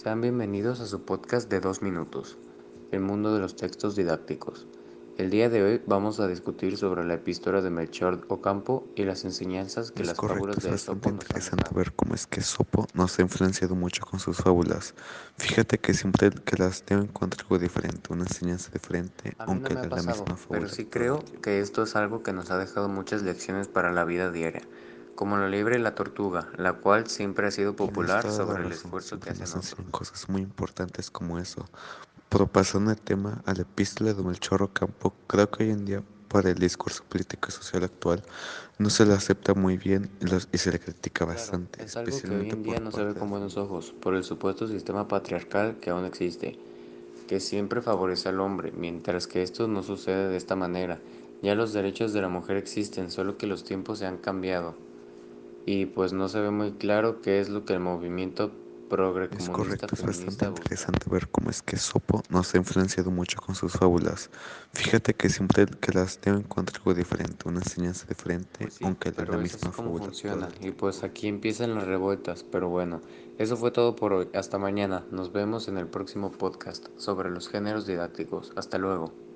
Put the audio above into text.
Sean bienvenidos a su podcast de dos minutos, el mundo de los textos didácticos. El día de hoy vamos a discutir sobre la epístola de Melchor Ocampo y las enseñanzas que Es las correcto, fábulas de Esopo nos interesante ver cómo es que Sopo nos ha influenciado mucho con sus fábulas. Fíjate que siempre que las leo encuentro algo diferente, una enseñanza diferente, A no aunque me ha es la misma fábula. pero sí creo que esto es algo que nos ha dejado muchas lecciones para la vida diaria, como la liebre y la tortuga, la cual siempre ha sido popular la sobre el esfuerzo que hacen otros. enseñan cosas muy importantes como eso. Pero pasando el tema a la epístola de Melchor Ocampo, creo que hoy en día para el discurso político y social actual no se le acepta muy bien y, los- y se le critica Claro, bastante, es algo que hoy especialmente en día no se ve con buenos ojos por el supuesto sistema patriarcal que aún existe, que siempre favorece al hombre, mientras que esto no sucede de esta manera. Ya los derechos de la mujer existen, solo que los tiempos se han cambiado. Y pues no se ve muy claro qué es lo que el movimiento progre Es correcto, es bastante interesante ver cómo es que Sopo nos ha influenciado mucho con sus fábulas. Fíjate que siempre que las leo encuentro algo diferente, una enseñanza diferente, Pues sí, aunque es la es misma como fábula funciona. Y pues aquí empiezan las revueltas. Pero bueno, eso fue todo por hoy. Hasta mañana. Nos vemos en el próximo podcast sobre los géneros didácticos. Hasta luego.